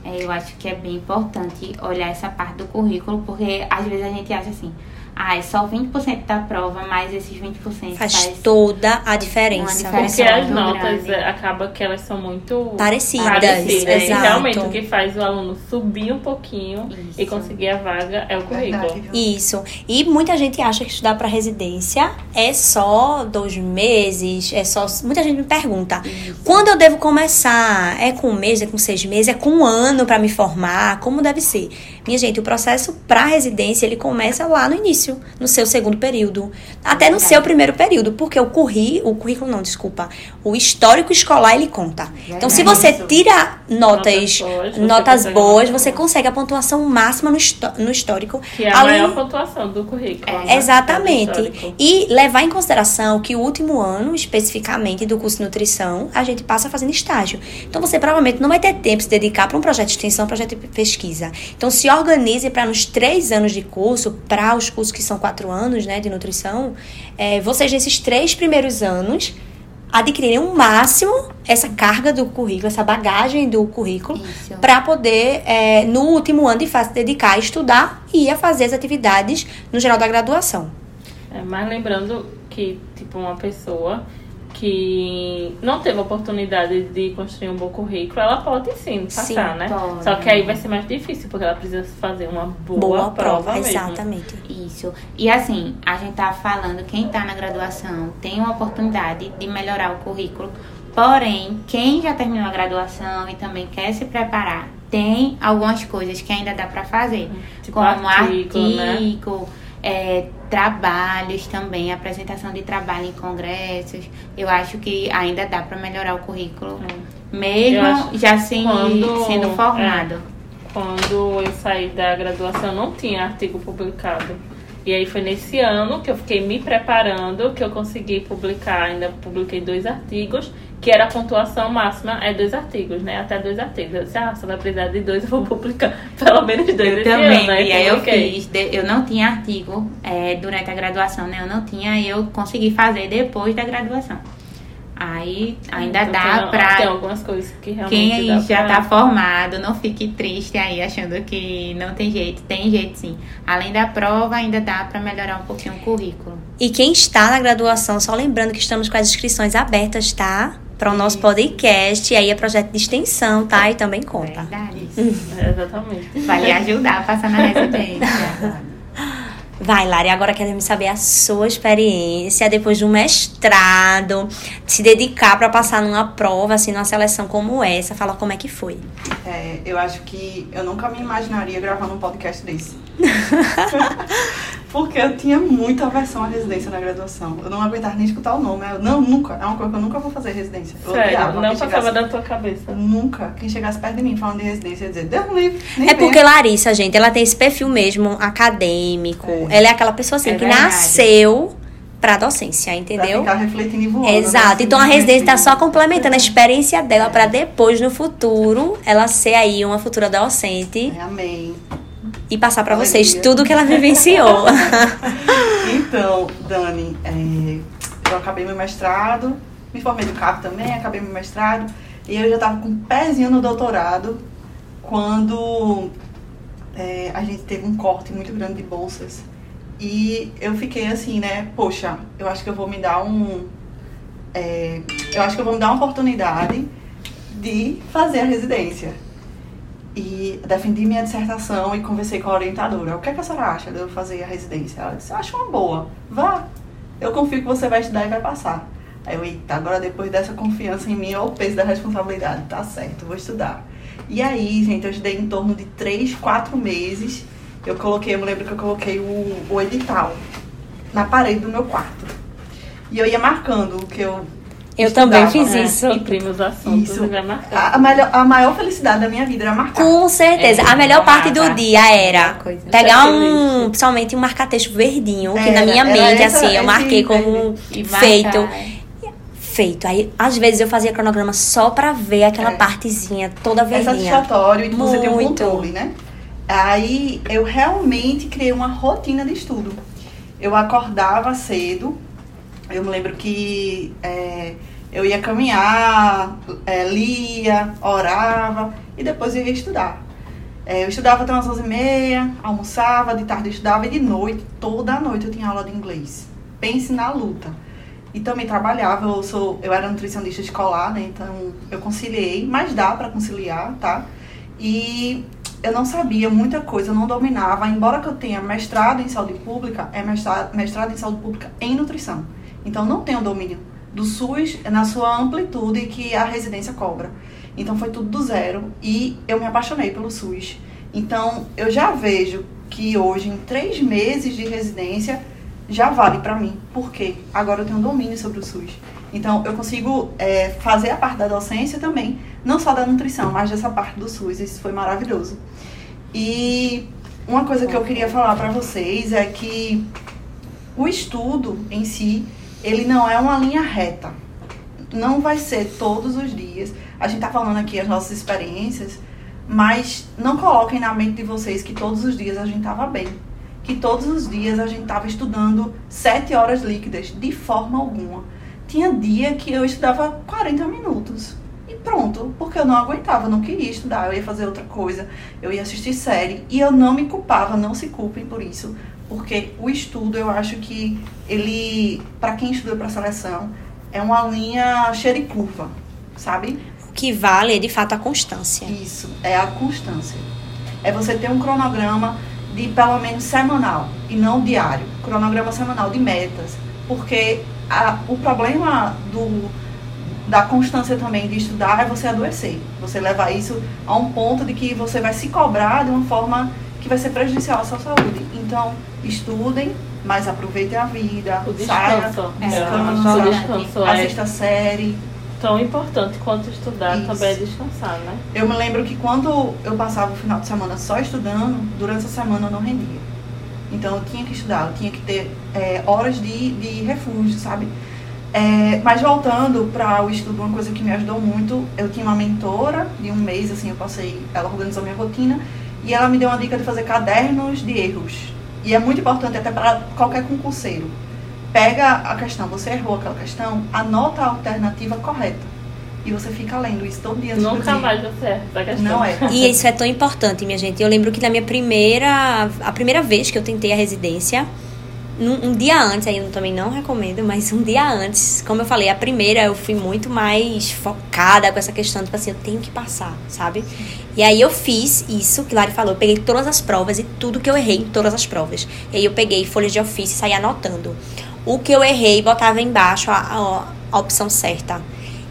É, eu acho que é bem importante olhar essa parte do currículo, porque às vezes a gente acha assim, ah, é só 20% da prova, mas esses 20% faz, faz toda a diferença. diferença Porque as notas grande. acaba que elas são muito parecidas. parecidas. Exato. E realmente o que faz o aluno subir um pouquinho Isso. e conseguir a vaga é o currículo. Verdade. Isso. E muita gente acha que estudar para residência é só dois meses, é só. Muita gente me pergunta: Isso. quando eu devo começar? É com um mês, é com seis meses, é com um ano para me formar? Como deve ser? Minha gente, o processo para residência ele começa lá no início, no seu segundo período, até no seu primeiro período, porque o currículo, o currículo não, desculpa, o histórico escolar ele conta. Então, se você tira notas, notas boas, notas você, boas, você consegue a pontuação máxima no, no histórico. Que é a além... maior pontuação do currículo. É, né? Exatamente. E levar em consideração que o último ano, especificamente do curso de nutrição, a gente passa fazendo estágio. Então, você provavelmente não vai ter tempo de se dedicar para um projeto de extensão, um projeto de pesquisa. Então, se organize para nos três anos de curso, para os cursos que são quatro anos, né, de nutrição, é, vocês nesses três primeiros anos adquirirem o um máximo essa carga do currículo, essa bagagem do currículo, para poder, é, no último ano de fase, se dedicar a estudar e a fazer as atividades no geral da graduação. É, mas lembrando que, tipo, uma pessoa que não teve oportunidade de construir um bom currículo, ela pode sim passar, sim, né? Pode. Só que aí vai ser mais difícil, porque ela precisa fazer uma boa, boa prova, prova Exatamente. Isso. E assim, a gente tá falando, quem tá na graduação tem uma oportunidade de melhorar o currículo, porém, quem já terminou a graduação e também quer se preparar, tem algumas coisas que ainda dá para fazer, tipo como artigo, artigo né? É, trabalhos também, apresentação de trabalho em congressos. Eu acho que ainda dá para melhorar o currículo, é. mesmo já sem, quando, sendo formado. É, quando eu saí da graduação, não tinha artigo publicado. E aí foi nesse ano que eu fiquei me preparando, que eu consegui publicar, ainda publiquei dois artigos que era a pontuação máxima é dois artigos, né? Até dois artigos. Eu disse, ah, só vai precisar de dois, eu vou publicar pelo menos dois eu também, ano. Né? E aí eu fiz, eu não tinha artigo é, durante a graduação, né? Eu não tinha, eu consegui fazer depois da graduação. Aí ainda então, dá tem, pra. Tem algumas coisas que realmente. Quem já pra... tá formado, não fique triste aí achando que não tem jeito. Tem jeito sim. Além da prova, ainda dá para melhorar um pouquinho o currículo. E quem está na graduação, só lembrando que estamos com as inscrições abertas, tá? Para o nosso podcast. E aí é projeto de extensão, tá? E também conta. Verdade. exatamente. Vai lhe ajudar a passar na residência. Vai, Lari, agora queremos saber a sua experiência depois de um mestrado, se dedicar para passar numa prova, assim, numa seleção como essa. Fala como é que foi. É, eu acho que eu nunca me imaginaria gravando um podcast desse. Porque eu tinha muita aversão à residência na graduação. Eu não aguentava nem escutar o nome. Eu, não, nunca. É uma coisa que eu nunca vou fazer residência. Eu Sério? Odiava. Não passava da tua cabeça? Nunca. Quem chegasse perto de mim falando de residência ia dizer, Deus me livre. É porque Larissa, gente, ela tem esse perfil mesmo acadêmico. É. Ela é aquela pessoa assim é que verdade. nasceu para docência, entendeu? Pra ficar refletindo e voando. Né? Exato. Né? Então a residência está só complementando a experiência dela para depois, no futuro, ela ser aí uma futura docente. É, amém. E passar para vocês tudo que ela vivenciou. então, Dani, é, eu acabei meu mestrado, me formei do CAP também, acabei meu mestrado, e eu já estava com um pezinho no doutorado quando é, a gente teve um corte muito grande de bolsas. E eu fiquei assim, né? Poxa, eu acho que eu vou me dar um. É, eu acho que eu vou me dar uma oportunidade de fazer a residência. E defendi minha dissertação e conversei com a orientadora. O que, é que a senhora acha de eu fazer a residência? Ela disse, acho uma boa. Vá. Eu confio que você vai estudar e vai passar. Aí eu, eita, agora depois dessa confiança em mim, olha o peso da responsabilidade. Tá certo, vou estudar. E aí, gente, eu estudei em torno de 3, 4 meses. Eu coloquei, eu me lembro que eu coloquei o, o edital na parede do meu quarto. E eu ia marcando o que eu eu também fiz é, isso. Imprime os assuntos isso. A, a, maior, a maior felicidade da minha vida era marcar. Com certeza. É, a melhor parte do dia era pegar um, principalmente um marca-texto verdinho, que na minha mente, essa, assim, eu marquei como feito. Marcar feito. Aí, às vezes, eu fazia cronograma só pra ver aquela é. partezinha toda verdinha. É satisfatório e que você tem um controle, né? Aí, eu realmente criei uma rotina de estudo. Eu acordava cedo. Eu me lembro que é, eu ia caminhar, é, lia, orava e depois eu ia estudar. É, eu estudava até umas 11h30, almoçava, de tarde eu estudava e de noite, toda noite eu tinha aula de inglês. Pense na luta e também trabalhava. Eu, sou, eu era nutricionista escolar, né? Então eu conciliei, mas dá para conciliar, tá? E eu não sabia muita coisa, não dominava, embora que eu tenha mestrado em saúde pública, é mestrado, mestrado em saúde pública em nutrição. Então não tenho domínio do SUS na sua amplitude que a residência cobra. Então foi tudo do zero e eu me apaixonei pelo SUS. Então eu já vejo que hoje, em três meses de residência, já vale para mim. porque Agora eu tenho domínio sobre o SUS. Então, eu consigo é, fazer a parte da docência também, não só da nutrição, mas dessa parte do SUS. Isso foi maravilhoso. E uma coisa que eu queria falar para vocês é que o estudo em si, ele não é uma linha reta. Não vai ser todos os dias. A gente está falando aqui as nossas experiências, mas não coloquem na mente de vocês que todos os dias a gente estava bem que todos os dias a gente estava estudando sete horas líquidas, de forma alguma. Tinha dia que eu estudava 40 minutos. E pronto, porque eu não aguentava, não queria estudar, eu ia fazer outra coisa, eu ia assistir série. E eu não me culpava, não se culpem por isso. Porque o estudo, eu acho que ele, para quem estuda para seleção, é uma linha cheia de curva, sabe? O que vale é de fato a constância. Isso, é a constância. É você ter um cronograma de pelo menos semanal e não diário, cronograma semanal de metas, porque a, o problema do, da constância também de estudar é você adoecer, você levar isso a um ponto de que você vai se cobrar de uma forma que vai ser prejudicial à sua saúde. Então, estudem, mas aproveitem a vida, o descanso, saia, descanso, é, descanso, assista é. série, tão importante quanto estudar Isso. também é descansar, né? Eu me lembro que quando eu passava o final de semana só estudando, durante a semana eu não rendia. Então eu tinha que estudar, eu tinha que ter é, horas de, de refúgio, sabe? É, mas voltando para o estudo, uma coisa que me ajudou muito, eu tinha uma mentora de um mês, assim, eu passei, ela organizou minha rotina e ela me deu uma dica de fazer cadernos de erros. E é muito importante até para qualquer concurseiro pega a questão, você errou aquela questão, anota a alternativa correta. E você fica lendo isso todo dia. Nunca mais você essa questão. Não é. E isso é tão importante, minha gente. Eu lembro que na minha primeira... A primeira vez que eu tentei a residência, um, um dia antes, aí eu também não recomendo, mas um dia antes, como eu falei, a primeira eu fui muito mais focada com essa questão, tipo assim, eu tenho que passar, sabe? E aí eu fiz isso que Lari falou, eu peguei todas as provas e tudo que eu errei em todas as provas. E aí eu peguei folhas de ofício e saí anotando o que eu errei, botava embaixo a, a, a opção certa.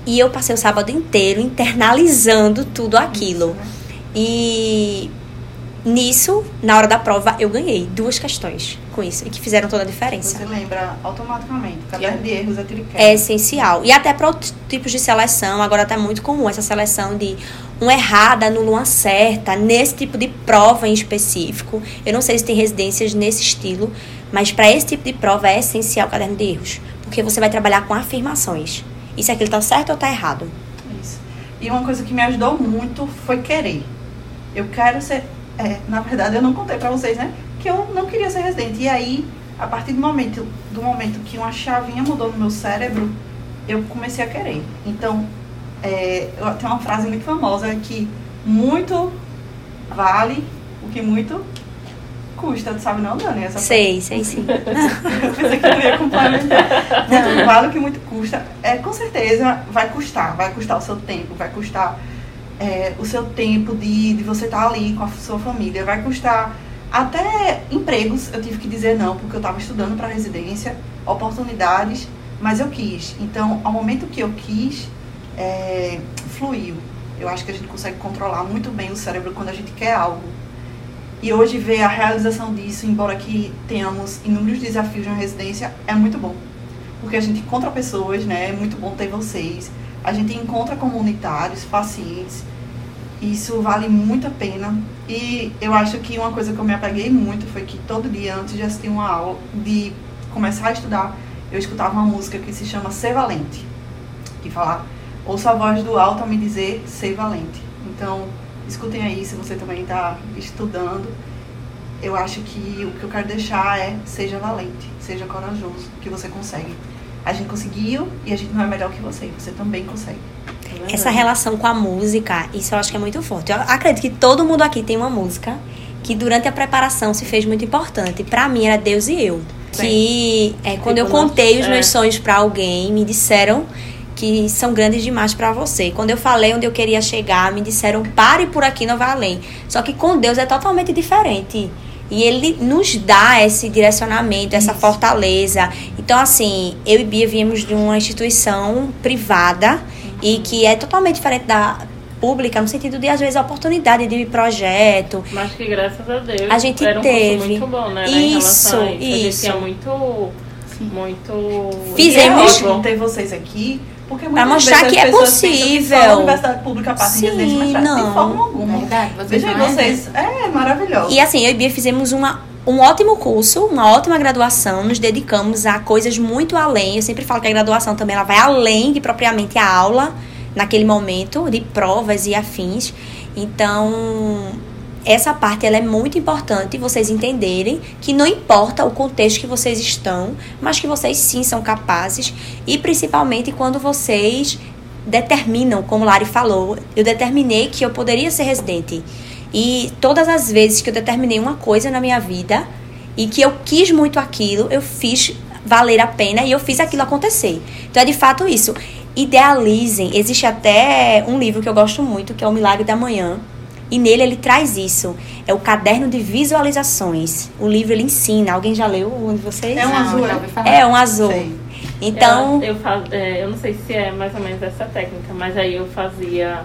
E eu passei o sábado inteiro internalizando tudo aquilo. E nisso, na hora da prova, eu ganhei duas questões com isso, e que fizeram toda a diferença. Você lembra automaticamente, caderno de erros é É essencial. E até para outros tipos de seleção, agora está muito comum essa seleção de uma errada anula uma certa, nesse tipo de prova em específico. Eu não sei se tem residências nesse estilo, mas para esse tipo de prova é essencial o caderno de erros, porque você vai trabalhar com afirmações. Isso aqui está certo ou está errado? Isso. E uma coisa que me ajudou muito foi querer. Eu quero ser é, na verdade, eu não contei pra vocês, né? Que eu não queria ser residente. E aí, a partir do momento, do momento que uma chavinha mudou no meu cérebro, eu comecei a querer. Então, é, tem uma frase muito famosa que muito vale o que muito custa. Tu sabe não, Dani? Essa Sei, sei sim. eu pensei que eu ia complementar. Muito vale o que muito custa. É, com certeza vai custar. Vai custar o seu tempo, vai custar é, o seu tempo de, de você estar ali com a sua família. Vai custar até empregos. Eu tive que dizer não, porque eu estava estudando para residência, oportunidades, mas eu quis. Então, ao momento que eu quis, é, fluiu. Eu acho que a gente consegue controlar muito bem o cérebro quando a gente quer algo. E hoje ver a realização disso, embora que tenhamos inúmeros desafios na residência, é muito bom. Porque a gente encontra pessoas, né? É muito bom ter vocês. A gente encontra comunitários, pacientes. Isso vale muito a pena. E eu acho que uma coisa que eu me apeguei muito foi que todo dia, antes de assistir uma aula, de começar a estudar, eu escutava uma música que se chama Ser Valente. Que fala, ouça a voz do alto a me dizer, ser valente. Então, escutem aí se você também está estudando. Eu acho que o que eu quero deixar é seja valente, seja corajoso, que você consegue. A gente conseguiu e a gente não é melhor que você, você também consegue. Essa relação com a música, isso eu acho que é muito forte. Eu acredito que todo mundo aqui tem uma música que durante a preparação se fez muito importante. Para mim era Deus e eu. Que é, quando eu contei os meus sonhos para alguém, me disseram que são grandes demais para você. Quando eu falei onde eu queria chegar, me disseram pare por aqui, não vai além. Só que com Deus é totalmente diferente. E ele nos dá esse direcionamento, essa Isso. fortaleza. Então, assim, eu e Bia viemos de uma instituição privada uhum. e que é totalmente diferente da pública, no sentido de, às vezes, a oportunidade de projeto. Mas que, graças a Deus, a gente era um teve. muito bom, né? Isso, isso. A gente tinha muito... Muito. Fizemos. ter vocês aqui porque pra mostrar que é possível. Que a universidade pública passa Sim, em residência, mas não. de forma alguma. Verdade, vocês Veja vocês, é maravilhoso. E assim, eu e Bia fizemos uma um ótimo curso, uma ótima graduação, nos dedicamos a coisas muito além. Eu sempre falo que a graduação também ela vai além de propriamente a aula naquele momento de provas e afins. Então, essa parte ela é muito importante vocês entenderem que não importa o contexto que vocês estão, mas que vocês sim são capazes e principalmente quando vocês determinam, como Lari falou, eu determinei que eu poderia ser residente. E todas as vezes que eu determinei uma coisa na minha vida e que eu quis muito aquilo, eu fiz valer a pena e eu fiz aquilo acontecer. Então é de fato isso. Idealizem. Existe até um livro que eu gosto muito, que é O Milagre da Manhã, e nele ele traz isso. É o caderno de visualizações. O livro ele ensina. Alguém já leu um de vocês? É um azul, é? É um azul. Sei. Então. Eu, eu, é, eu não sei se é mais ou menos essa técnica, mas aí eu fazia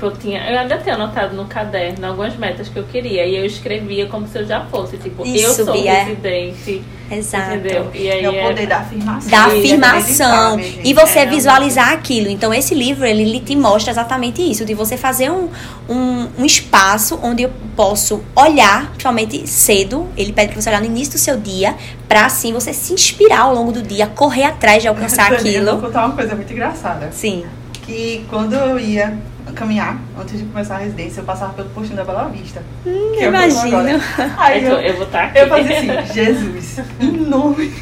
Tipo, eu tinha. Eu ainda tenho anotado no caderno algumas metas que eu queria. E eu escrevia como se eu já fosse. Tipo, Isso, eu sou Bia. residente. Exato. Entendeu? E aí é o poder da afirmação. Da afirmação. E você é, visualizar aquilo. Então, esse livro, ele, ele, te mostra exatamente isso. De você fazer um, um, um, espaço onde eu posso olhar, principalmente cedo. Ele pede pra você olhar no início do seu dia. Pra, assim, você se inspirar ao longo do dia. Correr atrás de alcançar aquilo. Eu vou contar uma coisa muito engraçada. Sim. Que quando eu ia caminhar antes de começar a residência, eu passava pelo postinho da Bela Vista. Hum, que imagino. Aí eu, eu, vou estar tá aqui. Eu fazia assim, Jesus, em nome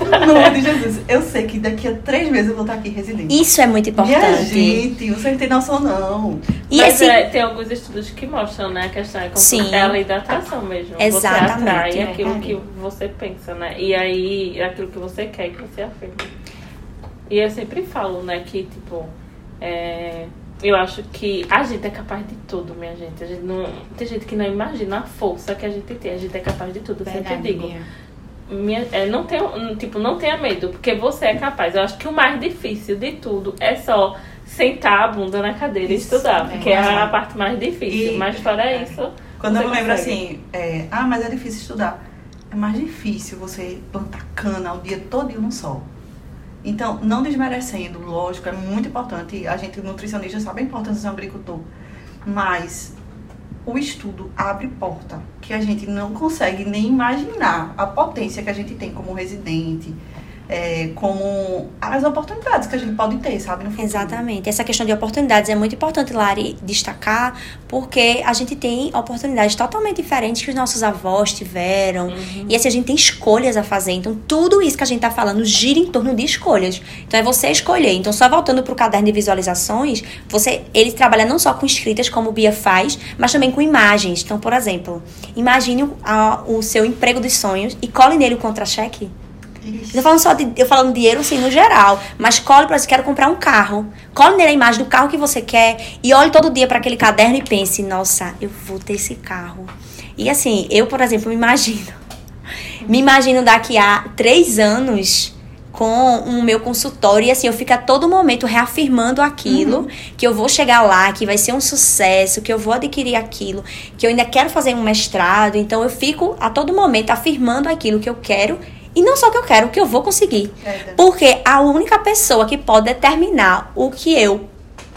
em nome de Jesus, eu sei que daqui a três meses eu vou estar aqui residente. Isso é muito importante. Minha gente, você não tem noção não. E Mas assim, é, tem alguns estudos que mostram, né, a questão é como Sim. é a lei da atração mesmo. Exatamente. Você atrai aquilo que você pensa, né? E aí, aquilo que você quer que você afirma. E eu sempre falo, né, que, tipo, é, eu acho que a gente é capaz de tudo, minha gente. A gente não, tem gente que não imagina a força que a gente tem. A gente é capaz de tudo, Verdade, sempre digo. Minha, é, não tenha, tipo, não tenha medo, porque você é capaz. Eu acho que o mais difícil de tudo é só sentar a bunda na cadeira isso, e estudar, porque é, é a parte mais difícil. E, mas fora é, isso. Quando eu lembro assim, é, ah, mas é difícil estudar. É mais difícil você plantar cana o dia todo no sol. Então, não desmerecendo, lógico, é muito importante. A gente, nutricionista, sabe a importância do agricultor. Mas o estudo abre porta que a gente não consegue nem imaginar a potência que a gente tem como residente, é, como as oportunidades que a gente pode ter, sabe? Exatamente. Essa questão de oportunidades é muito importante, Lari, destacar, porque a gente tem oportunidades totalmente diferentes que os nossos avós tiveram. Uhum. E assim, a gente tem escolhas a fazer. Então, tudo isso que a gente tá falando gira em torno de escolhas. Então, é você escolher. Então, só voltando pro caderno de visualizações, você, ele trabalha não só com escritas, como o Bia faz, mas também com imagens. Então, por exemplo, imagine a, o seu emprego dos sonhos e cole nele o contra-cheque. Eu falando só de, eu falando dinheiro assim no geral, mas cole para você quero comprar um carro. Cole nele a imagem do carro que você quer e olhe todo dia para aquele caderno e pense, nossa, eu vou ter esse carro. E assim, eu, por exemplo, me imagino. Me imagino daqui a três anos com o meu consultório e assim eu fico a todo momento reafirmando aquilo uhum. que eu vou chegar lá, que vai ser um sucesso, que eu vou adquirir aquilo, que eu ainda quero fazer um mestrado, então eu fico a todo momento afirmando aquilo que eu quero e não só o que eu quero, o que eu vou conseguir. É Porque a única pessoa que pode determinar o que eu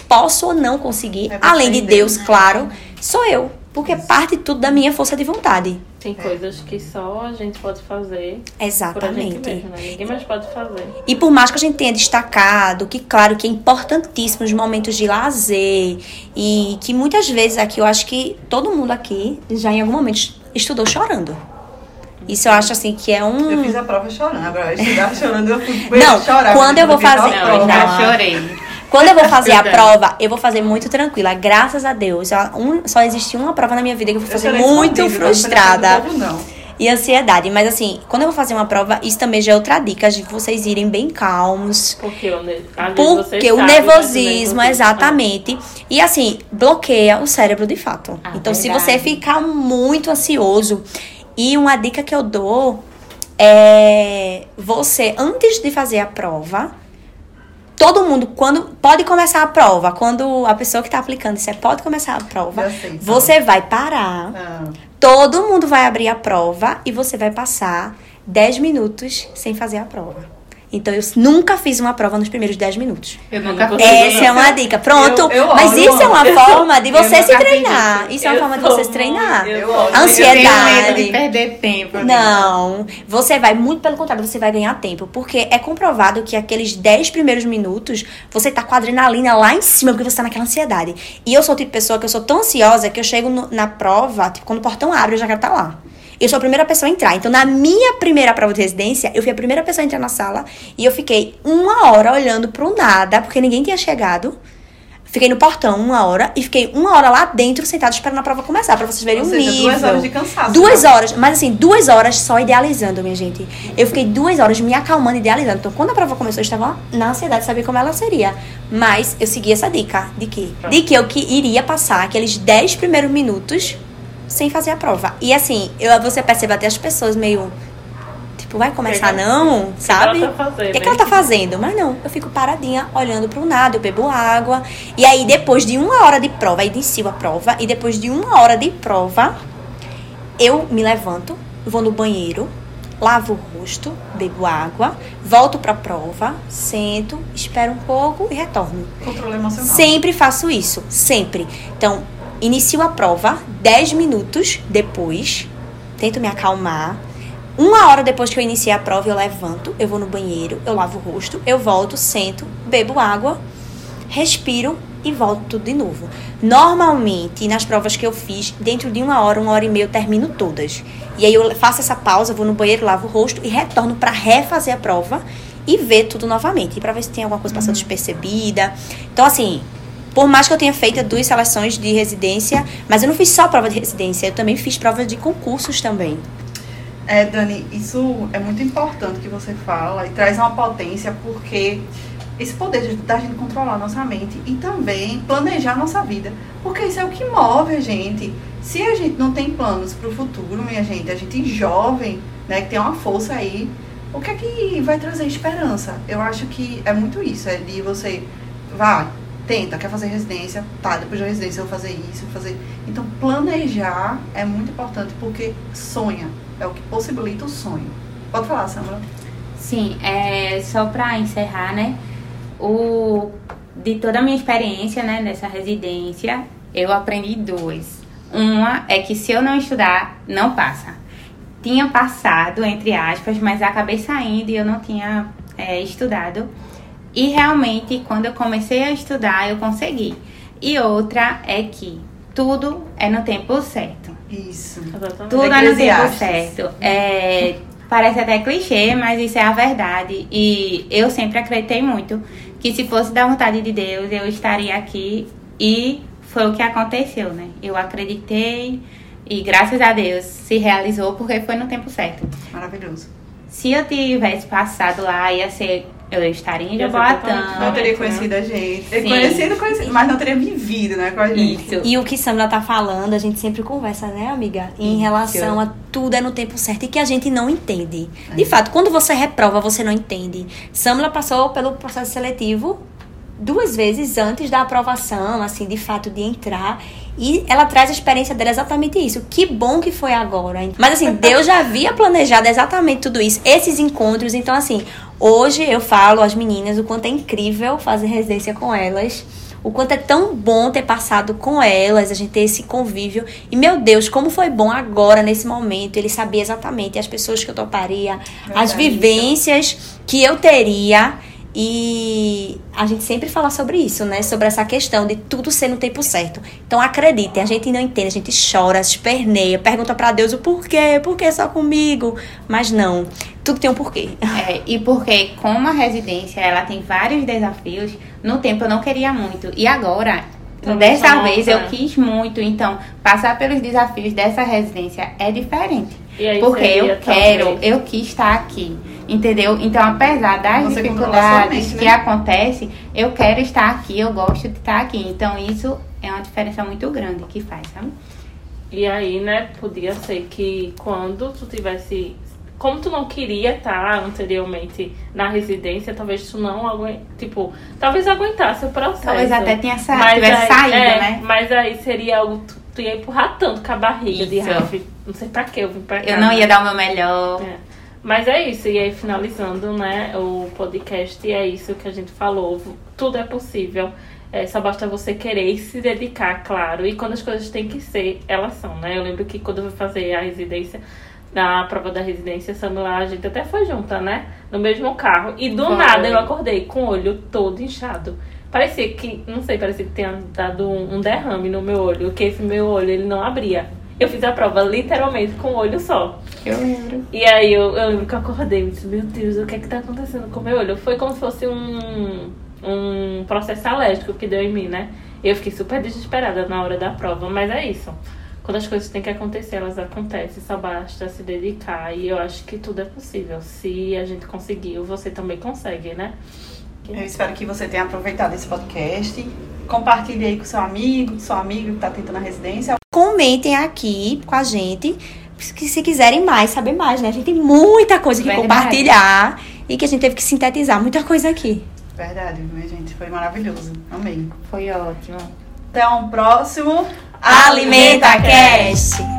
posso ou não conseguir, é além de Deus, né? claro, sou eu. Porque Isso. parte tudo da minha força de vontade. Tem é. coisas que só a gente pode fazer. Exatamente. Mesmo, né? Ninguém mais pode fazer. E por mais que a gente tenha destacado que, claro, que é importantíssimo os momentos de lazer. E que muitas vezes aqui, eu acho que todo mundo aqui já em algum momento estudou chorando. Isso eu acho assim que é um. Eu fiz a prova chorando, agora eu estudar chorando, eu fui Não, chorar. Quando eu vou fazer. Não, eu já chorei. Quando eu vou fazer a prova, eu vou fazer muito tranquila. Graças a Deus. Só, um, só existe uma prova na minha vida que eu vou fazer eu muito frustrada. Não, não. E ansiedade. Mas assim, quando eu vou fazer uma prova, isso também já é outra dica de vocês irem bem calmos. Porque o, ne porque o nervosismo, exatamente. E assim, bloqueia o cérebro de fato. Ah, então, verdade. se você ficar muito ansioso e uma dica que eu dou é você, antes de fazer a prova, todo mundo, quando pode começar a prova, quando a pessoa que está aplicando isso é pode começar a prova, sei, você vai parar, ah. todo mundo vai abrir a prova e você vai passar 10 minutos sem fazer a prova. Então eu nunca fiz uma prova nos primeiros 10 minutos. Eu nunca fiz. Essa é uma dica. Pronto. Eu, eu, Mas isso é uma forma de você se treinar. Isso é uma forma de você se treinar. Ansiedade. de perder tempo. Não. Você vai, muito pelo contrário, você vai ganhar tempo. Porque é comprovado que aqueles 10 primeiros minutos, você tá com a adrenalina lá em cima, porque você tá naquela ansiedade. E eu sou o tipo de pessoa que eu sou tão ansiosa que eu chego no, na prova, tipo, quando o portão abre, eu já quero estar tá lá. Eu sou a primeira pessoa a entrar. Então, na minha primeira prova de residência, eu fui a primeira pessoa a entrar na sala e eu fiquei uma hora olhando pro nada, porque ninguém tinha chegado. Fiquei no portão uma hora e fiquei uma hora lá dentro, sentado esperando a prova começar, pra vocês verem Ou o seja, nível. Duas horas de cansaço. Duas né? horas, mas assim, duas horas só idealizando, minha gente. Eu fiquei duas horas me acalmando, idealizando. Então, quando a prova começou, eu estava na ansiedade de saber como ela seria. Mas eu segui essa dica de que? De que eu que iria passar aqueles dez primeiros minutos sem fazer a prova. E assim, eu, você percebe até as pessoas meio. Tipo, vai começar que não, sabe? O tá que, que, ela tá fazendo? Mas não, eu fico paradinha olhando pro nada, eu bebo água. E aí, depois de uma hora de prova, aí inicio a prova. E depois de uma hora de prova, eu me levanto, vou no banheiro, lavo o rosto, bebo água, volto pra prova, sento, espero um pouco e retorno. Controle emocional. Sempre faço isso, sempre. Então, inicio a prova 10 minutos depois, tento me acalmar. Uma hora depois que eu iniciei a prova, eu levanto, eu vou no banheiro, eu lavo o rosto, eu volto, sento, bebo água, respiro e volto tudo de novo. Normalmente, nas provas que eu fiz, dentro de uma hora, uma hora e meia, eu termino todas. E aí eu faço essa pausa, vou no banheiro, lavo o rosto e retorno para refazer a prova e ver tudo novamente, para ver se tem alguma coisa passando uhum. despercebida. Então, assim, por mais que eu tenha feito duas seleções de residência, mas eu não fiz só prova de residência, eu também fiz prova de concursos também. É, Dani, isso é muito importante que você fala e traz uma potência, porque esse poder da gente controlar nossa mente e também planejar nossa vida. Porque isso é o que move a gente. Se a gente não tem planos para o futuro, minha gente, a gente jovem, né, que tem uma força aí, o que é que vai trazer esperança? Eu acho que é muito isso, é de você, vai, tenta, quer fazer residência, tá, depois da residência eu vou fazer isso, vou fazer. Então, planejar é muito importante porque sonha, é o que possibilita o sonho. Pode falar, Samara. Sim, é, só para encerrar, né? O, de toda a minha experiência, né, nessa residência, eu aprendi duas. Uma é que se eu não estudar, não passa. tinha passado, entre aspas, mas acabei saindo e eu não tinha é, estudado. E realmente, quando eu comecei a estudar, eu consegui. E outra é que tudo é no tempo certo. Isso. Tudo é no tempo certo. É, parece até clichê, mas isso é a verdade. E eu sempre acreditei muito que se fosse da vontade de Deus, eu estaria aqui. E foi o que aconteceu, né? Eu acreditei e graças a Deus se realizou porque foi no tempo certo. Maravilhoso. Se eu tivesse passado lá, ia ser. Eu estaria em Jaboatão. Não teria conhecido a gente. Sim. Conhecido, conhecido, mas não teria vivido, né, com a gente. Isso. E o que Samila tá falando, a gente sempre conversa, né, amiga? Em Isso. relação a tudo é no tempo certo e que a gente não entende. De fato, quando você reprova, você não entende. Samila passou pelo processo seletivo duas vezes antes da aprovação, assim, de fato, de entrar. E ela traz a experiência dela exatamente isso. Que bom que foi agora. Mas assim, Deus já havia planejado exatamente tudo isso. Esses encontros. Então, assim, hoje eu falo às meninas o quanto é incrível fazer residência com elas. O quanto é tão bom ter passado com elas, a gente ter esse convívio. E, meu Deus, como foi bom agora, nesse momento. Ele sabia exatamente as pessoas que eu toparia, as Verdade, vivências que eu teria. E a gente sempre fala sobre isso, né? Sobre essa questão de tudo ser no tempo certo. Então acreditem, a gente não entende, a gente chora, se esperneia, pergunta pra Deus o porquê, por que só comigo? Mas não, tudo tem um porquê. É, e porque como a residência ela tem vários desafios, no tempo eu não queria muito. E agora, dessa vez eu quis muito. Então, passar pelos desafios dessa residência é diferente. Aí Porque seria, eu quero, talvez, eu quis estar aqui. Entendeu? Então, apesar das Você dificuldades mente, que né? acontecem, eu quero estar aqui, eu gosto de estar aqui. Então, isso é uma diferença muito grande que faz, sabe? E aí, né, podia ser que quando tu tivesse. Como tu não queria estar anteriormente na residência, talvez tu não aguentasse. Tipo, talvez aguentasse o processo. Talvez até tenha sa Mas tivesse aí- saído, é, né? Mas aí seria algo. Tu, tu ia empurrar tanto com a barriga de Isso. Não sei pra que eu vim pra cá. Eu não ia né? dar o meu melhor. É. Mas é isso, e aí finalizando, né, o podcast, é isso que a gente falou. Tudo é possível. É, só basta você querer e se dedicar, claro. E quando as coisas têm que ser, elas são, né? Eu lembro que quando eu fui fazer a residência, na prova da residência, Samila, a gente até foi junta, né? No mesmo carro. E do Foi. nada eu acordei com o olho todo inchado. Parecia que, não sei, parecia que tinha dado um, um derrame no meu olho, que esse meu olho ele não abria. Eu fiz a prova literalmente com o olho só. Eu lembro. E aí eu, eu lembro que eu acordei e disse, meu Deus, o que é que tá acontecendo com o meu olho? Foi como se fosse um, um processo alérgico que deu em mim, né? Eu fiquei super desesperada na hora da prova, mas é isso. Quando as coisas têm que acontecer, elas acontecem, só basta se dedicar. E eu acho que tudo é possível. Se a gente conseguiu, você também consegue, né? Eu espero que você tenha aproveitado esse podcast. Compartilhe aí com seu amigo, com seu amigo que está tentando a residência. Comentem aqui com a gente. que Se quiserem mais, saber mais, né? A gente tem muita coisa que Verdade. compartilhar e que a gente teve que sintetizar muita coisa aqui. Verdade, minha gente. Foi maravilhoso. Amei. Foi ótimo. Até um próximo Alimenta Cast!